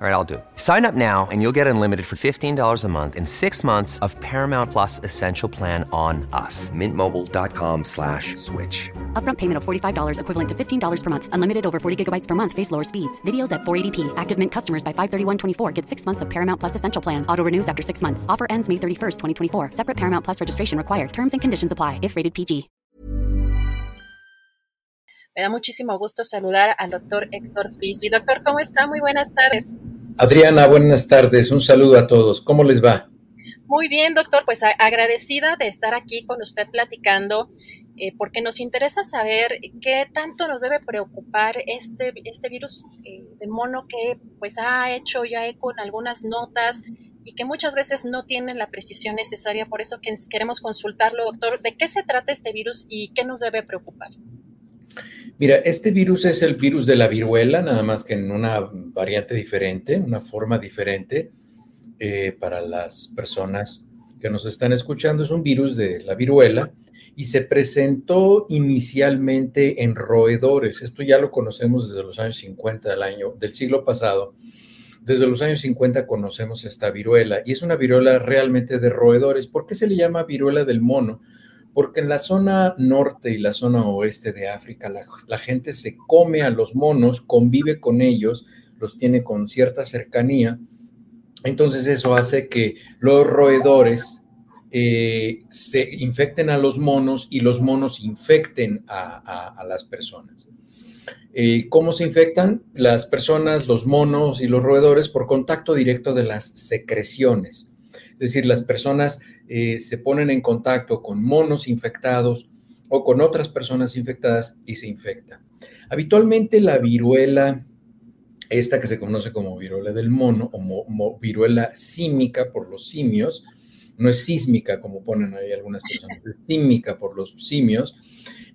All right, I'll do it. Sign up now and you'll get unlimited for $15 a month in six months of Paramount Plus Essential Plan on us. Mintmobile.com slash switch. Upfront payment of $45 equivalent to $15 per month. Unlimited over 40 gigabytes per month. Face lower speeds. Videos at 480p. Active Mint customers by 531.24 get six months of Paramount Plus Essential Plan. Auto renews after six months. Offer ends May 31st, 2024. Separate Paramount Plus registration required. Terms and conditions apply if rated PG. Me da muchísimo gusto saludar al doctor Héctor Frisby. Doctor, ¿cómo está? Muy buenas tardes. Adriana, buenas tardes. Un saludo a todos. ¿Cómo les va? Muy bien, doctor. Pues agradecida de estar aquí con usted platicando, eh, porque nos interesa saber qué tanto nos debe preocupar este, este virus eh, de mono que pues ha hecho ya eco en algunas notas y que muchas veces no tienen la precisión necesaria. Por eso que queremos consultarlo, doctor. ¿De qué se trata este virus y qué nos debe preocupar? Mira, este virus es el virus de la viruela, nada más que en una variante diferente, una forma diferente eh, para las personas que nos están escuchando. Es un virus de la viruela y se presentó inicialmente en roedores. Esto ya lo conocemos desde los años 50 del año del siglo pasado. Desde los años 50 conocemos esta viruela y es una viruela realmente de roedores. ¿Por qué se le llama viruela del mono? Porque en la zona norte y la zona oeste de África la, gente se come a los monos, convive con ellos, los tiene con cierta cercanía. Entonces eso hace que los roedores eh, se infecten a los monos y los monos infecten a, las personas. Eh, ¿Cómo se infectan? Las personas, los monos y los roedores por contacto directo de las secreciones. Es decir, las personas eh, se ponen en contacto con monos infectados o con otras personas infectadas y se infectan. Habitualmente la viruela, esta que se conoce como viruela del mono o viruela símica por los simios, no es sísmica como ponen ahí algunas personas, es símica por los simios,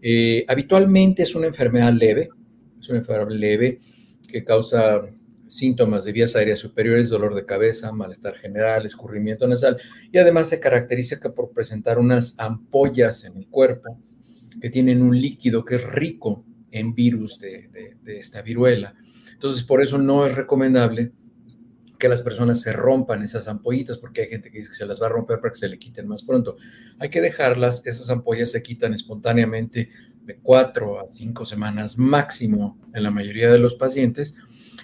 eh, habitualmente es una enfermedad leve, es una enfermedad leve que causa síntomas de vías aéreas superiores, dolor de cabeza, malestar general, escurrimiento nasal y además se caracteriza por presentar unas ampollas en el cuerpo que tienen un líquido que es rico en virus de, esta viruela. Entonces, por eso no es recomendable que las personas se rompan esas ampollitas, porque hay gente que dice que se las va a romper para que se le quiten más pronto. Hay que dejarlas, esas ampollas se quitan espontáneamente de cuatro a cinco semanas máximo en la mayoría de los pacientes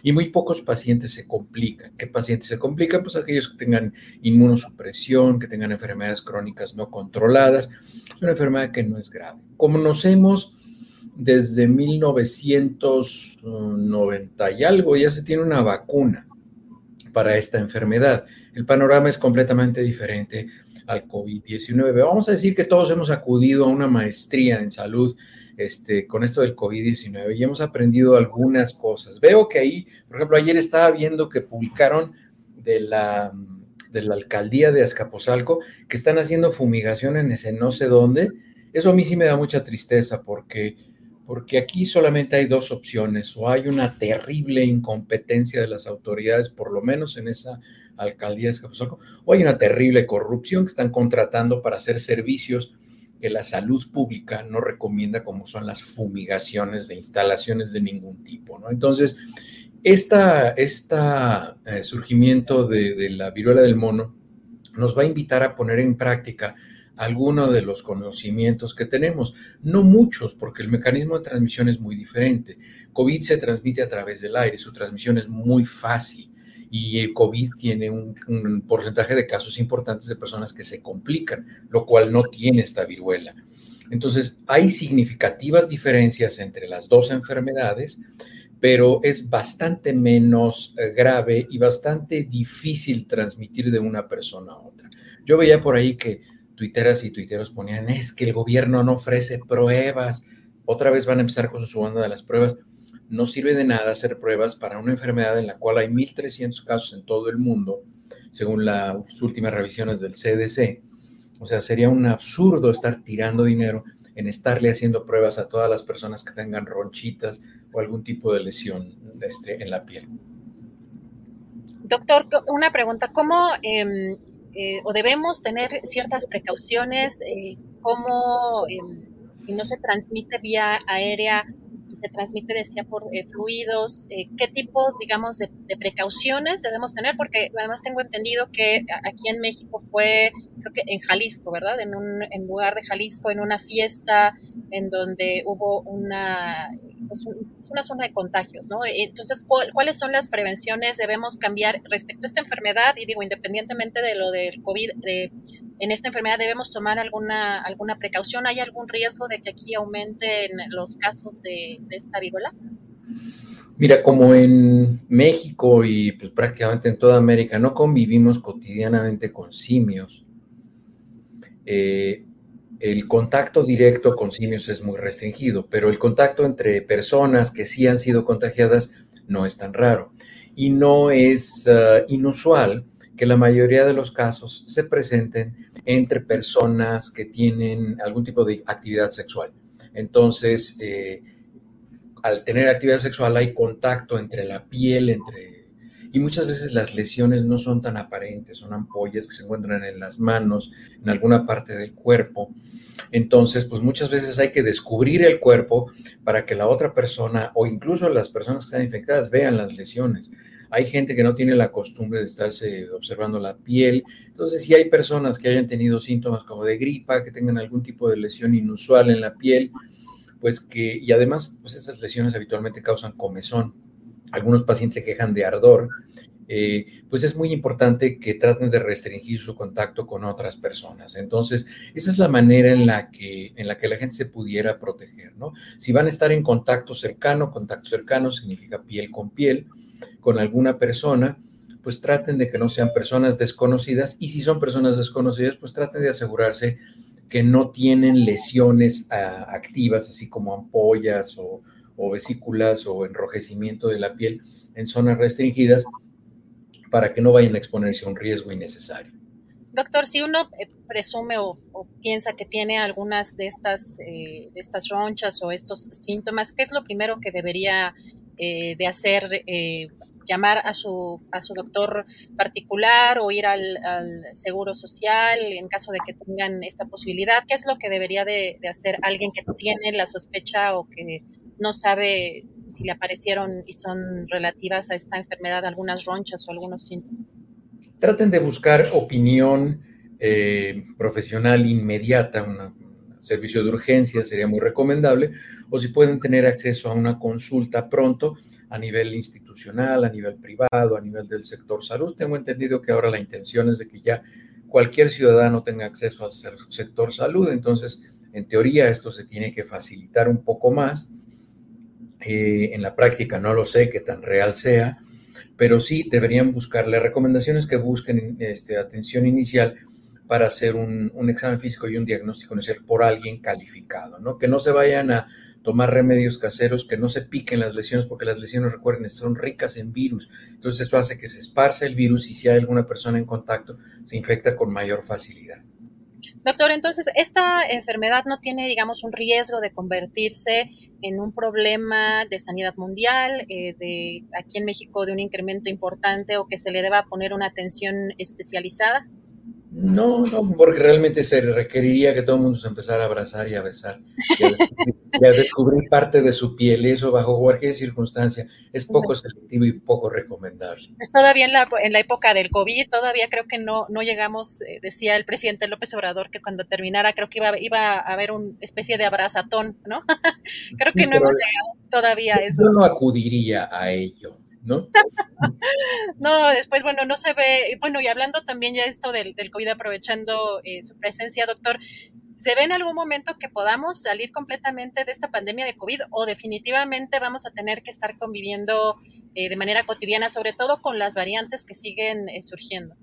y muy pocos pacientes se complican. ¿Qué pacientes se complican? Pues aquellos que tengan inmunosupresión, que tengan enfermedades crónicas no controladas. Es una enfermedad que no es grave. Como Conocemos desde 1990 y algo, ya se tiene una vacuna para esta enfermedad. El panorama es completamente diferente al COVID-19. Vamos a decir que todos hemos acudido a una maestría en salud este, con esto del COVID-19 y hemos aprendido algunas cosas. Veo que ahí, por ejemplo, ayer estaba viendo que publicaron de la, de la alcaldía de Azcapotzalco que están haciendo fumigación en ese no sé dónde. Eso a mí sí me da mucha tristeza porque, porque aquí solamente hay dos opciones, o hay una terrible incompetencia de las autoridades, por lo menos en esa alcaldía de Azcapotzalco, o hay una terrible corrupción que están contratando para hacer servicios que la salud pública no recomienda como son las fumigaciones de instalaciones de ningún tipo, ¿no? Entonces, este surgimiento de, de, la viruela del mono nos va a invitar a poner en práctica algunos de los conocimientos que tenemos. No muchos, porque el mecanismo de transmisión es muy diferente. COVID se transmite a través del aire, su transmisión es muy fácil y el COVID tiene un, porcentaje de casos importantes de personas que se complican, lo cual no tiene esta viruela. Entonces, hay significativas diferencias entre las dos enfermedades, pero es bastante menos eh, grave y bastante difícil transmitir de una persona a otra. Yo veía por ahí que tuiteras y tuiteros ponían, es que el gobierno no ofrece pruebas, otra vez van a empezar con su banda de las pruebas. No sirve de nada hacer pruebas para una enfermedad en la cual hay 1.300 casos en todo el mundo, según las últimas revisiones del CDC. O sea, sería un absurdo estar tirando dinero en estarle haciendo pruebas a todas las personas que tengan ronchitas o algún tipo de lesión este, en la piel. Doctor, una pregunta, ¿cómo em, eh, o debemos tener ciertas precauciones? Eh, ¿Cómo, em, si no se transmite vía aérea, se transmite, decía, por eh, fluidos, eh, qué tipo, digamos, de, precauciones debemos tener, porque además tengo entendido que aquí en México fue, creo que en Jalisco, ¿verdad? En un en lugar de Jalisco, en una fiesta en donde hubo una, pues, una zona de contagios, ¿no? Entonces, ¿cuáles son las prevenciones debemos cambiar respecto a esta enfermedad? Y digo, independientemente de lo del COVID, de, en esta enfermedad debemos tomar alguna, alguna precaución. ¿Hay algún riesgo de que aquí aumenten los casos de, esta viruela? Mira, como en México y pues prácticamente en toda América no convivimos cotidianamente con simios, eh, el contacto directo con simios es muy restringido, pero el contacto entre personas que sí han sido contagiadas no es tan raro. Y no es ah, inusual que la mayoría de los casos se presenten entre personas que tienen algún tipo de actividad sexual. Entonces, eh, al tener actividad sexual hay contacto entre la piel, entre y muchas veces las lesiones no son tan aparentes, son ampollas que se encuentran en las manos, en alguna parte del cuerpo. Entonces, pues muchas veces hay que descubrir el cuerpo para que la otra persona o incluso las personas que están infectadas vean las lesiones. Hay gente que no tiene la costumbre de estarse observando la piel. Entonces, si hay personas que hayan tenido síntomas como de gripa, que tengan algún tipo de lesión inusual en la piel, pues que, y además, pues esas lesiones habitualmente causan comezón. Algunos pacientes se quejan de ardor. Eh, pues es muy importante que traten de restringir su contacto con otras personas. Entonces, esa es la manera en la que, en la, que la gente se pudiera proteger, ¿no? Si van a estar en contacto cercano, contacto cercano significa piel con piel, con alguna persona, pues traten de que no sean personas desconocidas y si son personas desconocidas, pues traten de asegurarse que no tienen lesiones ah, activas, así como ampollas o, vesículas o enrojecimiento de la piel en zonas restringidas para que no vayan a exponerse a un riesgo innecesario. Doctor, si uno eh, presume o, piensa que tiene algunas de estas, eh, de estas ronchas o estos síntomas, ¿qué es lo primero que debería eh, de hacer, eh, llamar a su, a su doctor particular o ir al, seguro social en caso de que tengan esta posibilidad? ¿Qué es lo que debería de, hacer alguien que tiene la sospecha o que no sabe si le aparecieron y son relativas a esta enfermedad algunas ronchas o algunos síntomas? Traten de buscar opinión eh, profesional inmediata, un servicio de urgencia sería muy recomendable, o si pueden tener acceso a una consulta pronto a nivel institucional, a nivel privado, a nivel del sector salud. Tengo entendido que ahora la intención es de que ya cualquier ciudadano tenga acceso al sector salud, entonces en teoría esto se tiene que facilitar un poco más. Eh, en la práctica no lo sé qué tan real sea, pero sí deberían buscarle recomendaciones que busquen este, atención inicial para hacer un, un, examen físico y un diagnóstico inicial por alguien calificado, ¿no? Que no se vayan a tomar remedios caseros, que no se piquen las lesiones, porque las lesiones, recuerden, son ricas en virus. Entonces eso hace que se esparce el virus y si hay alguna persona en contacto, se infecta con mayor facilidad. Doctor, entonces, ¿esta enfermedad no tiene, digamos, un riesgo de convertirse en un problema de sanidad mundial, eh, de aquí en México de un incremento importante o que se le deba poner una atención especializada? No, no, porque realmente se requeriría que todo el mundo se empezara a abrazar y a besar y a descubrir, parte de su piel, eso bajo cualquier circunstancia es poco selectivo y poco recomendable. Es todavía en la, en la época del COVID, todavía creo que no, no llegamos, eh, decía el presidente López Obrador que cuando terminara creo que iba, iba a haber una especie de abrazatón, ¿no? creo que no hemos llegado todavía a eso. Yo no acudiría a ello. ¿No? no, después, bueno, no se ve, bueno, y hablando también ya esto del, del COVID, aprovechando eh, su presencia, doctor, ¿Se ve en algún momento que podamos salir completamente de esta pandemia de COVID o definitivamente vamos a tener que estar conviviendo eh, de manera cotidiana, sobre todo con las variantes que siguen eh, surgiendo?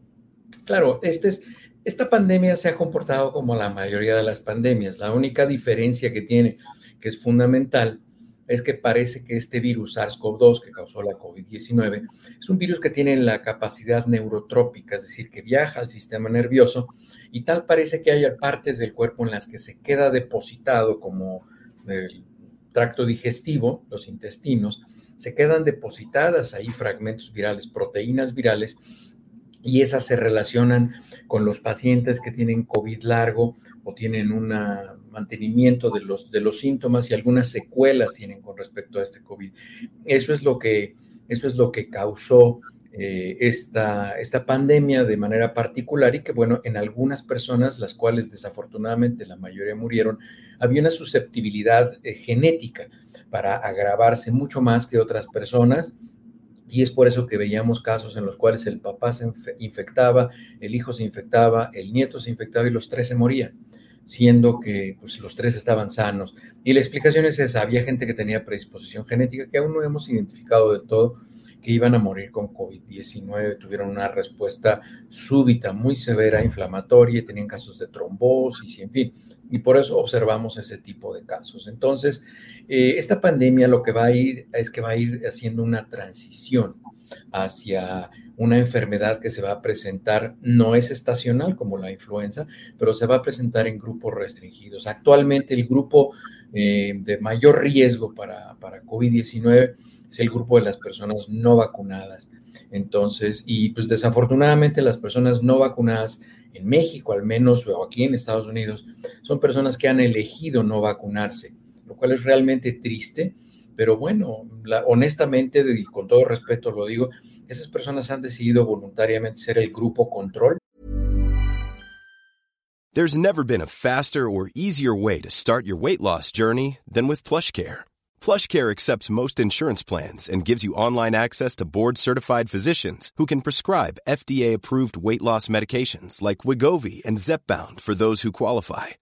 Claro, este es, esta pandemia se ha comportado como la mayoría de las pandemias. La única diferencia que tiene, que es fundamental, es que parece que este virus SARS-CoV-2 que causó la COVID-19 es un virus que tiene la capacidad neurotrópica, es decir, que viaja al sistema nervioso y tal parece que hay partes del cuerpo en las que se queda depositado como el tracto digestivo, los intestinos, se quedan depositadas ahí fragmentos virales, proteínas virales y esas se relacionan con los pacientes que tienen COVID largo o tienen un mantenimiento de los, de los síntomas y algunas secuelas tienen con respecto a este COVID. Eso es lo que, eso es lo que causó eh, esta, esta pandemia de manera particular y que, bueno, en algunas personas, las cuales desafortunadamente la mayoría murieron, había una susceptibilidad eh, genética para agravarse mucho más que otras personas y es por eso que veíamos casos en los cuales el papá se infectaba, el hijo se infectaba, el nieto se infectaba y los tres se morían, siendo que pues, los tres estaban sanos. Y la explicación es esa, había gente que tenía predisposición genética que aún no hemos identificado del todo, que iban a morir con COVID-19, tuvieron una respuesta súbita, muy severa, inflamatoria, tenían casos de trombosis y en fin, y por eso observamos ese tipo de casos. Entonces, eh, esta pandemia lo que va a ir es que va a ir haciendo una transición hacia una enfermedad que se va a presentar, no es estacional como la influenza, pero se va a presentar en grupos restringidos. Actualmente el grupo eh, de mayor riesgo para, para COVID-19 es el grupo de las personas no vacunadas. Entonces, y pues desafortunadamente las personas no vacunadas en México al menos, o aquí en Estados Unidos, son personas que han elegido no vacunarse, lo cual es realmente triste, pero bueno, honestamente y con todo respeto lo digo, esas personas han decidido voluntariamente ser el grupo control. There's never been a faster or easier way to start your weight loss journey than with PlushCare. PlushCare accepts most insurance plans and gives you online access to board-certified physicians who can prescribe FDA-approved weight loss medications like Wigovi and Zepbound for those who qualify.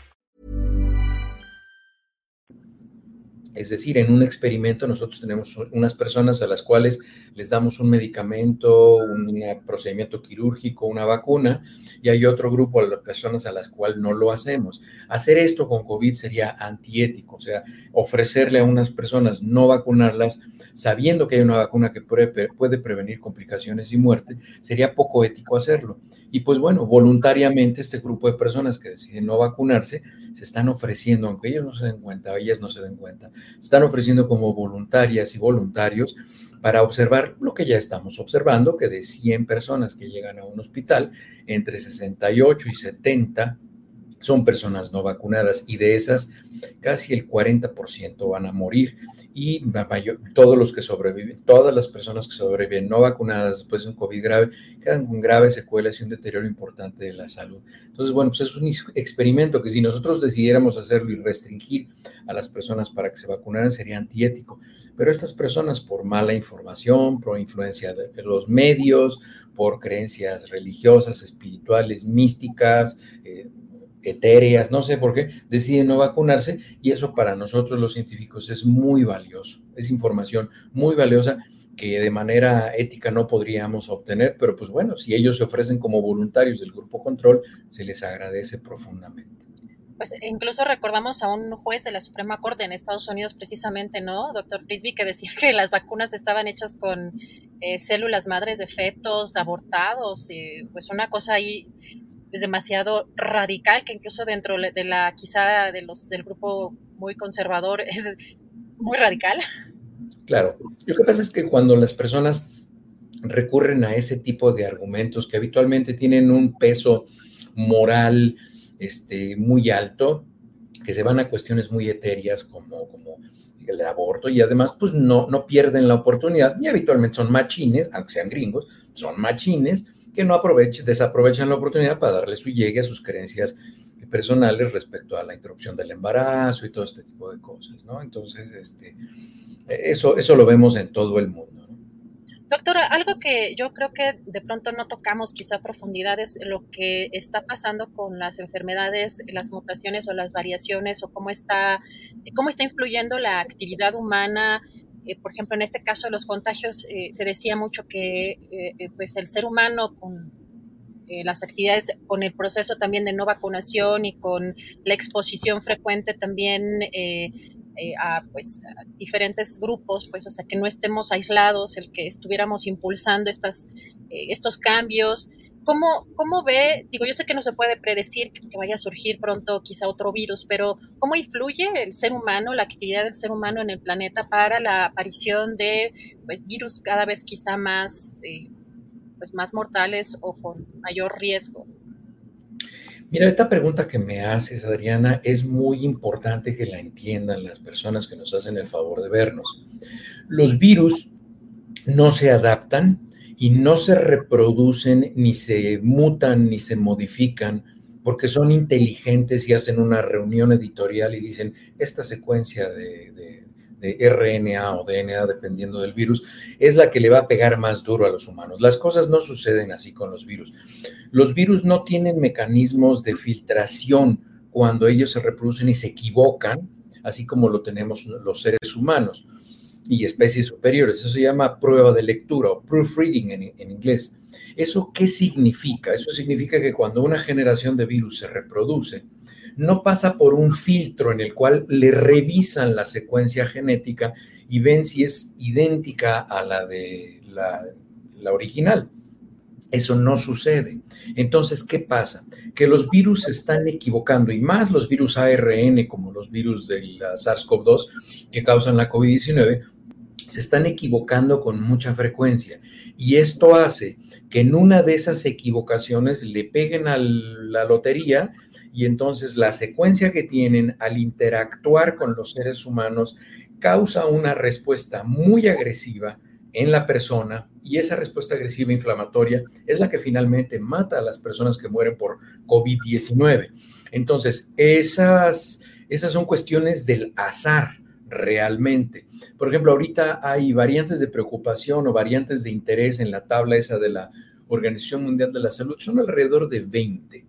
Es decir, en un experimento nosotros tenemos unas personas a las cuales les damos un medicamento, un procedimiento quirúrgico, una vacuna, y hay otro grupo de personas a las cuales no lo hacemos. Hacer esto con COVID sería antiético, o sea, ofrecerle a unas personas no vacunarlas sabiendo que hay una vacuna que puede prevenir complicaciones y muerte, sería poco ético hacerlo. Y pues bueno, voluntariamente este grupo de personas que deciden no vacunarse se están ofreciendo, aunque ellos no se den cuenta, ellas no se den cuenta, están ofreciendo como voluntarias y voluntarios para observar lo que ya estamos observando, que de 100 personas que llegan a un hospital, entre 68 y 70 son personas no vacunadas y de esas casi el 40% van a morir y todos los que sobreviven, todas las personas que sobreviven no vacunadas después de un COVID grave, quedan con graves secuelas y un deterioro importante de la salud. Entonces, bueno, pues es un experimento que si nosotros decidiéramos hacerlo y restringir a las personas para que se vacunaran sería antiético, pero estas personas por mala información, por influencia de los medios, por creencias religiosas, espirituales, místicas, eh, etéreas, no sé por qué, deciden no vacunarse y eso para nosotros los científicos es muy valioso, es información muy valiosa que de manera ética no podríamos obtener, pero pues bueno, si ellos se ofrecen como voluntarios del grupo control, se les agradece profundamente. Pues incluso recordamos a un juez de la Suprema Corte en Estados Unidos precisamente, ¿no? Doctor Frisby, que decía que las vacunas estaban hechas con eh, células madres de fetos abortados, y pues una cosa ahí es demasiado radical, que incluso dentro de la, quizá de los, del grupo muy conservador, es muy radical. Claro, lo que pasa es que cuando las personas recurren a ese tipo de argumentos que habitualmente tienen un peso moral este, muy alto, que se van a cuestiones muy etéreas como, como el aborto y además pues no, no pierden la oportunidad y habitualmente son machines, aunque sean gringos, son machines que no aprovechen, desaprovechan la oportunidad para darle su llegue a sus creencias personales respecto a la interrupción del embarazo y todo este tipo de cosas, ¿no? Entonces, este, eso, eso lo vemos en todo el mundo. Doctora, algo que yo creo que de pronto no tocamos quizá a profundidad es lo que está pasando con las enfermedades, las mutaciones o las variaciones o cómo está, cómo está influyendo la actividad humana. Eh, por ejemplo, en este caso de los contagios, eh, se decía mucho que eh, pues el ser humano con las actividades, con el proceso también de no vacunación y con la exposición frecuente también a pues diferentes grupos, pues o sea que no estemos aislados, el que estuviéramos impulsando estas, estos cambios. ¿Cómo, ¿Cómo ve? Digo, yo sé que no se puede predecir que, vaya a surgir pronto quizá otro virus, pero ¿cómo influye el ser humano, la actividad del ser humano en el planeta para la aparición de pues, virus cada vez quizá más, eh, pues, más mortales o con mayor riesgo? Mira, esta pregunta que me haces, Adriana, es muy importante que la entiendan las personas que nos hacen el favor de vernos. Los virus no se adaptan y no se reproducen, ni se mutan, ni se modifican, porque son inteligentes y hacen una reunión editorial y dicen, esta secuencia de, de RNA o DNA, dependiendo del virus, es la que le va a pegar más duro a los humanos. Las cosas no suceden así con los virus. Los virus no tienen mecanismos de filtración cuando ellos se reproducen y se equivocan, así como lo tenemos los seres humanos y especies superiores. Eso se llama prueba de lectura o proofreading en, en inglés. ¿Eso qué significa? Eso significa que cuando una generación de virus se reproduce, no pasa por un filtro en el cual le revisan la secuencia genética y ven si es idéntica a la de la, original. Eso no sucede. Entonces, ¿qué pasa? Que los virus se están equivocando y más los virus ARN como los virus del SARS-CoV-2 que causan la COVID-19 se están equivocando con mucha frecuencia y esto hace que en una de esas equivocaciones le peguen a la lotería y entonces la secuencia que tienen al interactuar con los seres humanos causa una respuesta muy agresiva en la persona y esa respuesta agresiva inflamatoria es la que finalmente mata a las personas que mueren por COVID-19. Entonces, esas, esas son cuestiones del azar realmente. Por ejemplo, ahorita hay variantes de preocupación o variantes de interés en la tabla esa de la Organización Mundial de la Salud, son alrededor de 20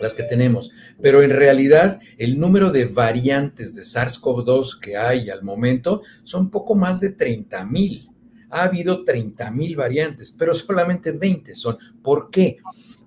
las que tenemos, pero en realidad el número de variantes de SARS-CoV-2 que hay al momento son poco más de 30 mil. Ha habido 30 mil variantes, pero solamente 20 son. ¿Por qué?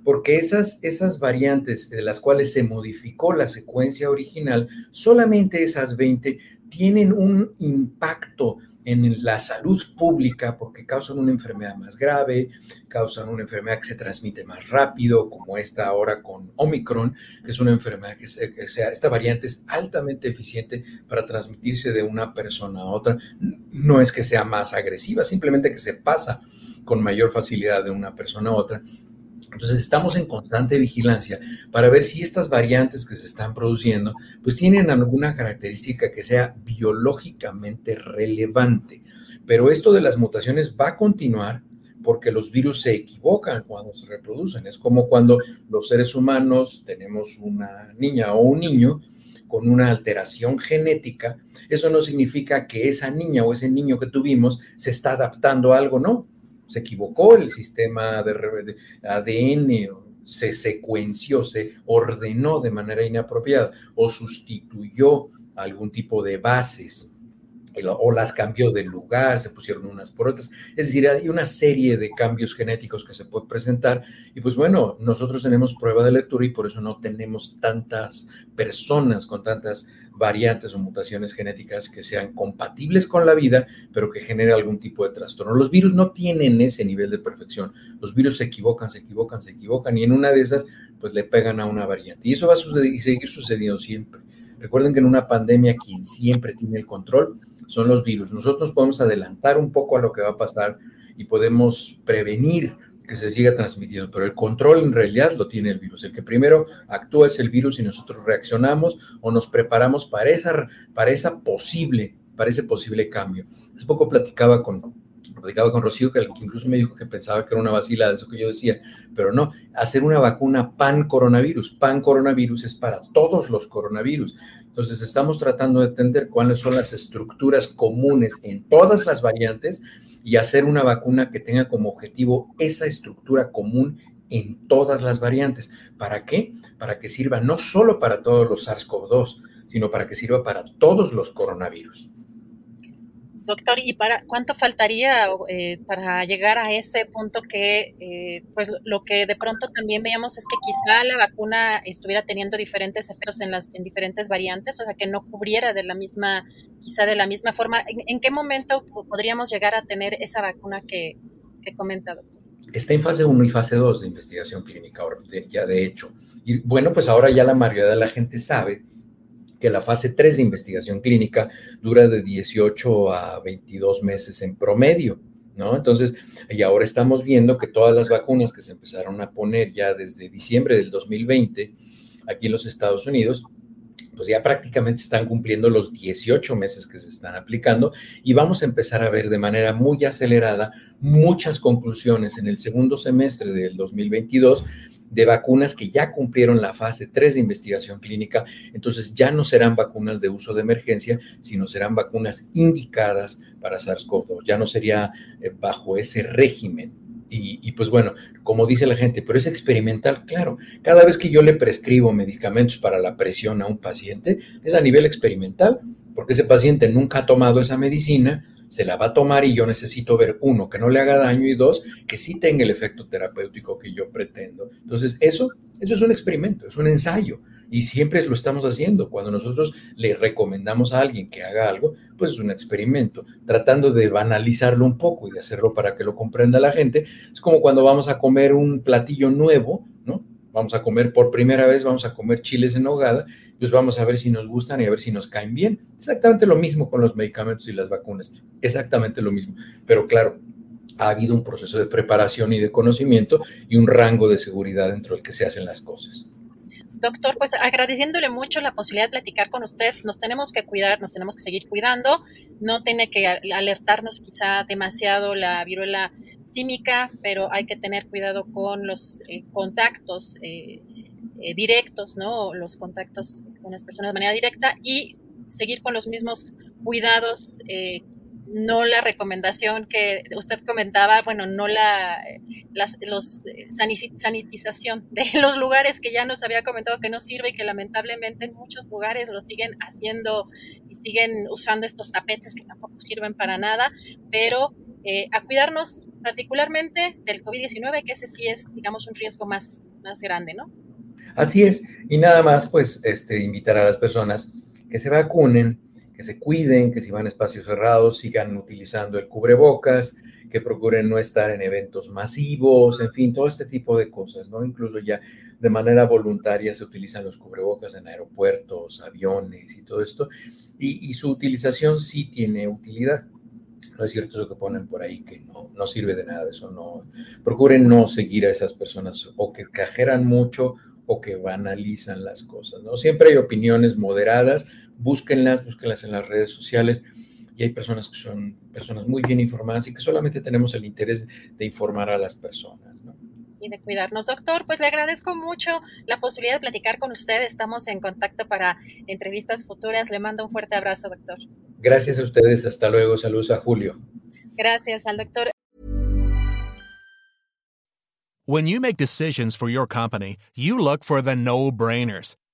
Porque esas, esas variantes de las cuales se modificó la secuencia original, solamente esas 20 tienen un impacto en la salud pública porque causan una enfermedad más grave, causan una enfermedad que se transmite más rápido, como esta ahora con Omicron, que es una enfermedad que, sea, esta variante es altamente eficiente para transmitirse de una persona a otra. No es que sea más agresiva, simplemente que se pasa con mayor facilidad de una persona a otra entonces estamos en constante vigilancia para ver si estas variantes que se están produciendo pues tienen alguna característica que sea biológicamente relevante. Pero esto de las mutaciones va a continuar porque los virus se equivocan cuando se reproducen. Es como cuando los seres humanos tenemos una niña o un niño con una alteración genética. Eso no significa que esa niña o ese niño que tuvimos se está adaptando a algo, no se equivocó el sistema de ADN, se secuenció, se ordenó de manera inapropiada o sustituyó algún tipo de bases o las cambió de lugar, se pusieron unas por otras. Es decir, hay una serie de cambios genéticos que se pueden presentar y pues bueno, nosotros tenemos prueba de lectura y por eso no tenemos tantas personas con tantas variantes o mutaciones genéticas que sean compatibles con la vida, pero que genere algún tipo de trastorno. Los virus no tienen ese nivel de perfección. Los virus se equivocan, se equivocan, se equivocan y en una de esas pues le pegan a una variante. Y eso va a seguir sucediendo siempre. Recuerden que en una pandemia quien siempre tiene el control son los virus. Nosotros podemos adelantar un poco a lo que va a pasar y podemos prevenir que se siga transmitiendo, pero el control en realidad lo tiene el virus. El que primero actúa es el virus y nosotros reaccionamos o nos preparamos para esa, para esa posible, para ese posible cambio. Hace poco platicaba con, platicaba con Rocío, que incluso me dijo que pensaba que era una vacila de eso que yo decía, pero no, hacer una vacuna pan coronavirus. Pan coronavirus es para todos los coronavirus. Entonces, estamos tratando de entender cuáles son las estructuras comunes en todas las variantes y hacer una vacuna que tenga como objetivo esa estructura común en todas las variantes. ¿Para qué? Para que sirva no solo para todos los SARS-CoV-2, sino para que sirva para todos los coronavirus. Doctor, ¿y para cuánto faltaría eh, para llegar a ese punto que, eh, pues lo que de pronto también veíamos es que quizá la vacuna estuviera teniendo diferentes efectos en las en diferentes variantes, o sea, que no cubriera de la misma, quizá de la misma forma. ¿En, qué momento podríamos llegar a tener esa vacuna que, que comenta, doctor? Está en fase 1 y fase 2 de investigación clínica, ya de hecho. Y bueno, pues ahora ya la mayoría de la gente sabe que la fase 3 de investigación clínica dura de 18 a 22 meses en promedio, ¿no? Entonces, y ahora estamos viendo que todas las vacunas que se empezaron a poner ya desde diciembre del 2020 aquí en los Estados Unidos, pues ya prácticamente están cumpliendo los 18 meses que se están aplicando y vamos a empezar a ver de manera muy acelerada muchas conclusiones en el segundo semestre del 2022 de vacunas que ya cumplieron la fase 3 de investigación clínica, entonces ya no serán vacunas de uso de emergencia, sino serán vacunas indicadas para SARS-CoV-2, ya no sería eh, bajo ese régimen. Y, y, pues bueno, como dice la gente, pero es experimental, claro. Cada vez que yo le prescribo medicamentos para la presión a un paciente, es a nivel experimental, porque ese paciente nunca ha tomado esa medicina, se la va a tomar y yo necesito ver, uno, que no le haga daño y dos, que sí tenga el efecto terapéutico que yo pretendo. Entonces, eso, eso es un experimento, es un ensayo y siempre lo estamos haciendo. Cuando nosotros le recomendamos a alguien que haga algo, pues es un experimento, tratando de banalizarlo un poco y de hacerlo para que lo comprenda la gente. Es como cuando vamos a comer un platillo nuevo. Vamos a comer por primera vez, vamos a comer chiles en hogada pues vamos a ver si nos gustan y a ver si nos caen bien. Exactamente lo mismo con los medicamentos y las vacunas, exactamente lo mismo. Pero claro, ha habido un proceso de preparación y de conocimiento y un rango de seguridad dentro del que se hacen las cosas. Doctor, pues agradeciéndole mucho la posibilidad de platicar con usted, nos tenemos que cuidar, nos tenemos que seguir cuidando, no tiene que alertarnos quizá demasiado la viruela símica, pero hay que tener cuidado con los eh, contactos eh, eh, directos, ¿no? Los contactos con las personas de manera directa y seguir con los mismos cuidados, no la recomendación que usted comentaba, bueno, no la las, los eh, sanitización de los lugares que ya nos había comentado que no sirve y que lamentablemente en muchos lugares lo siguen haciendo y siguen usando estos tapetes que tampoco sirven para nada, pero a cuidarnos particularmente del COVID-19, que ese sí es, digamos, un riesgo más, más grande, ¿no? Así es, y nada más, pues, este, invitar a las personas que se vacunen, que se cuiden, que si van a espacios cerrados sigan utilizando el cubrebocas, que procuren no estar en eventos masivos, en fin, todo este tipo de cosas, ¿no? Incluso ya de manera voluntaria se utilizan los cubrebocas en aeropuertos, aviones y todo esto, y, su utilización sí tiene utilidad. No es cierto eso que ponen por ahí, que no, no sirve de nada, eso no. Procuren no seguir a esas personas o que cajeran mucho o que banalizan las cosas, ¿no? Siempre hay opiniones moderadas, búsquenlas, búsquenlas en las redes sociales y hay personas que son personas muy bien informadas y que solamente tenemos el interés de informar a las personas, ¿no? Y de cuidarnos, doctor. Pues le agradezco mucho la posibilidad de platicar con usted. Estamos en contacto para entrevistas futuras. Le mando un fuerte abrazo, doctor. Gracias a ustedes. Hasta luego. Saludos a Julio. Gracias al doctor. When you make decisions for your company, you look for the no-brainers.